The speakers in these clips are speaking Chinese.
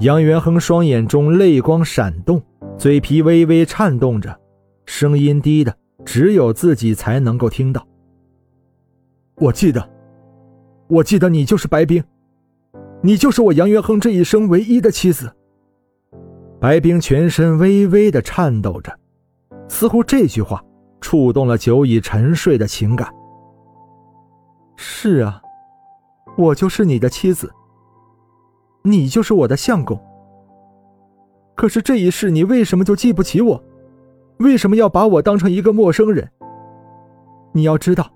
杨元亨双眼中泪光闪动，嘴皮微微颤动着，声音低的只有自己才能够听到。我记得，我记得你就是白冰，你就是我杨元亨这一生唯一的妻子。白冰全身微微的颤抖着，似乎这句话触动了久已沉睡的情感。是啊，我就是你的妻子。你就是我的相公。可是这一世，你为什么就记不起我？为什么要把我当成一个陌生人？你要知道，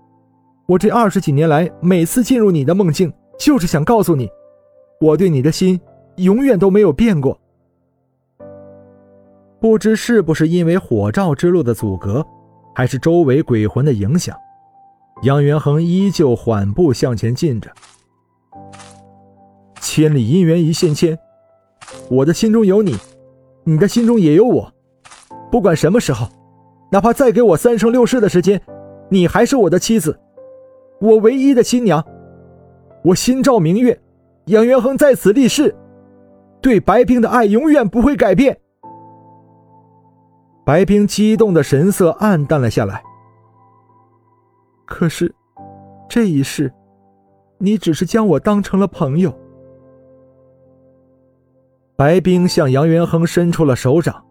我这二十几年来，每次进入你的梦境，就是想告诉你，我对你的心永远都没有变过。不知是不是因为火照之路的阻隔，还是周围鬼魂的影响，杨元恒依旧缓步向前进着。千里姻缘一线牵，我的心中有你，你的心中也有我。不管什么时候，哪怕再给我三生六世的时间，你还是我的妻子，我唯一的新娘。我心照明月，杨元亨在此立誓，对白冰的爱永远不会改变。白冰激动的神色暗淡了下来。可是，这一世，你只是将我当成了朋友。白冰向杨元亨伸出了手掌，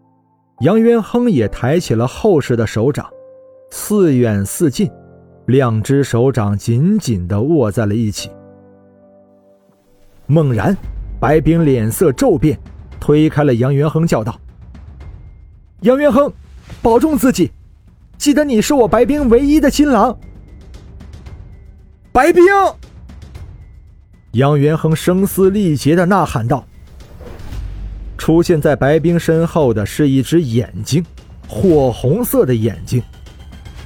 杨元亨也抬起了厚实的手掌，似远似近，两只手掌紧紧地握在了一起。猛然，白冰脸色骤变，推开了杨元亨，叫道：“杨元亨，保重自己，记得你是我白冰唯一的新郎。”白冰！杨元亨声嘶力竭地呐喊道。出现在白冰身后的是一只眼睛，火红色的眼睛，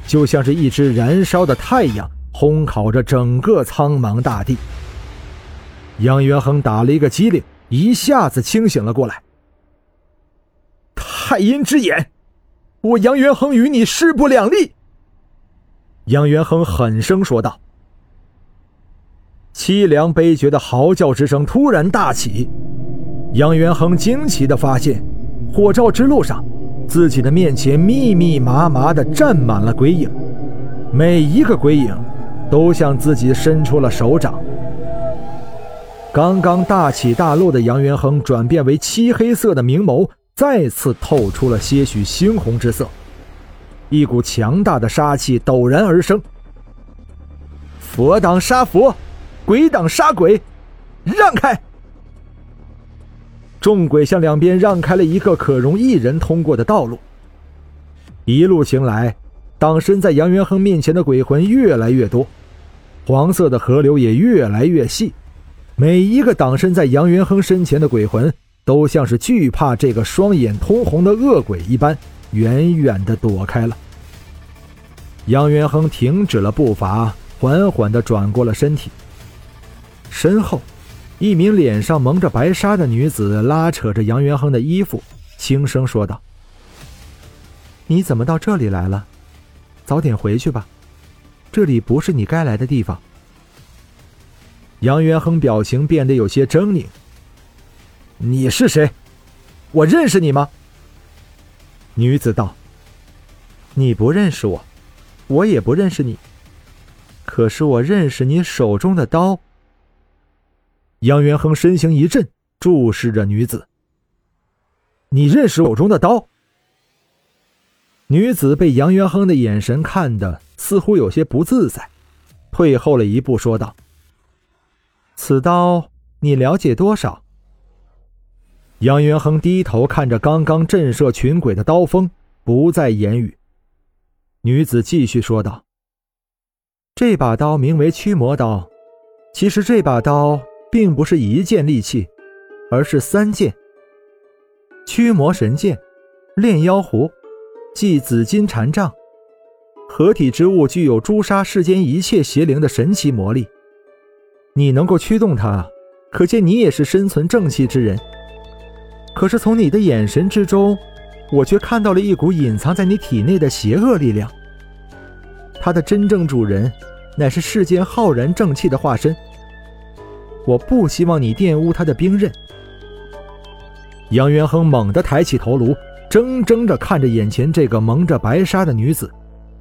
就像是一只燃烧的太阳，烘烤着整个苍茫大地。杨元亨打了一个激灵，一下子清醒了过来。太阴之眼，我杨元亨与你势不两立。杨元亨狠声说道。凄凉悲绝的嚎叫之声突然大起。杨元亨惊奇地发现，火照之路上，自己的面前密密麻麻地站满了鬼影，每一个鬼影都向自己伸出了手掌。刚刚大起大落的杨元亨转变为漆黑色的明眸，再次透出了些许猩红之色，一股强大的杀气陡然而生。佛挡杀佛，鬼挡杀鬼，让开！众鬼向两边让开了一个可容一人通过的道路。一路行来，挡身在杨元亨面前的鬼魂越来越多，黄色的河流也越来越细。每一个挡身在杨元亨身前的鬼魂，都像是惧怕这个双眼通红的恶鬼一般，远远的躲开了。杨元亨停止了步伐，缓缓的转过了身体，身后。一名脸上蒙着白纱的女子拉扯着杨元亨的衣服，轻声说道：“你怎么到这里来了？早点回去吧，这里不是你该来的地方。”杨元亨表情变得有些狰狞：“你是谁？我认识你吗？”女子道：“你不认识我，我也不认识你，可是我认识你手中的刀。”杨元亨身形一震，注视着女子。你认识手中的刀？女子被杨元亨的眼神看得似乎有些不自在，退后了一步，说道：“此刀你了解多少？”杨元亨低头看着刚刚震慑群鬼的刀锋，不再言语。女子继续说道：“这把刀名为驱魔刀，其实这把刀……”并不是一件利器，而是三件：驱魔神剑、炼妖壶、祭紫金禅杖。合体之物具有诛杀世间一切邪灵的神奇魔力。你能够驱动它，可见你也是身存正气之人。可是从你的眼神之中，我却看到了一股隐藏在你体内的邪恶力量。它的真正主人，乃是世间浩然正气的化身。我不希望你玷污他的兵刃。杨元亨猛地抬起头颅，怔怔着看着眼前这个蒙着白纱的女子，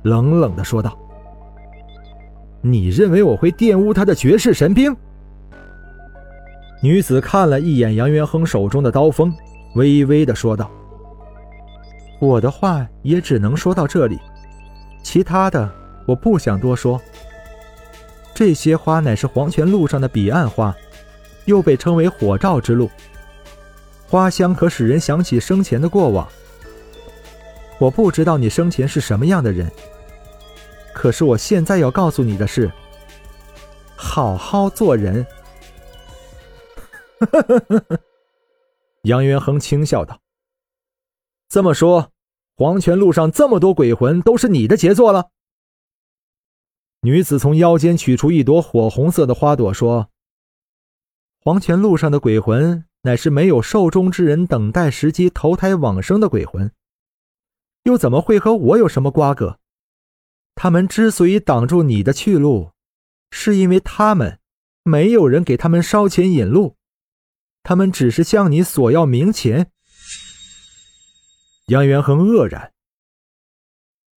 冷冷地说道：“你认为我会玷污他的绝世神兵？”女子看了一眼杨元亨手中的刀锋，微微地说道：“我的话也只能说到这里，其他的我不想多说。这些花乃是黄泉路上的彼岸花，又被称为火照之路。花香可使人想起生前的过往。我不知道你生前是什么样的人，可是我现在要告诉你的是：好好做人。”杨元亨轻笑道：“这么说，黄泉路上这么多鬼魂都是你的杰作了？”女子从腰间取出一朵火红色的花朵，说：“黄泉路上的鬼魂乃是没有寿终之人等待时机投胎往生的鬼魂，又怎么会和我有什么瓜葛？他们之所以挡住你的去路，是因为他们没有人给他们烧钱引路。”他们只是向你索要冥钱。杨元亨愕然。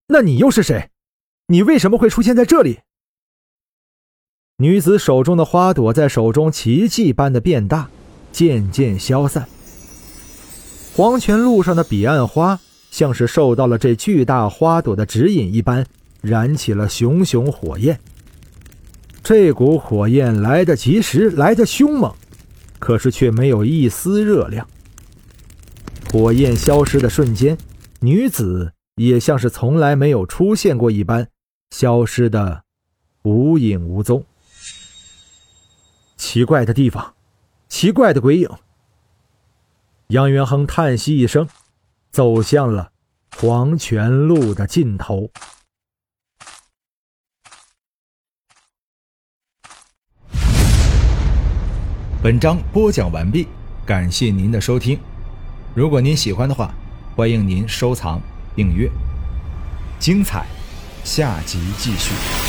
那你又是谁？你为什么会出现在这里？女子手中的花朵在手中奇迹般的变大，渐渐消散。黄泉路上的彼岸花像是受到了这巨大花朵的指引一般，燃起了熊熊火焰。这股火焰来得及时，来得凶猛。可是却没有一丝热量。火焰消失的瞬间，女子也像是从来没有出现过一般，消失的无影无踪。奇怪的地方，奇怪的鬼影。杨元亨叹息一声，走向了黄泉路的尽头。本章播讲完毕，感谢您的收听。如果您喜欢的话，欢迎您收藏、订阅。精彩，下集继续。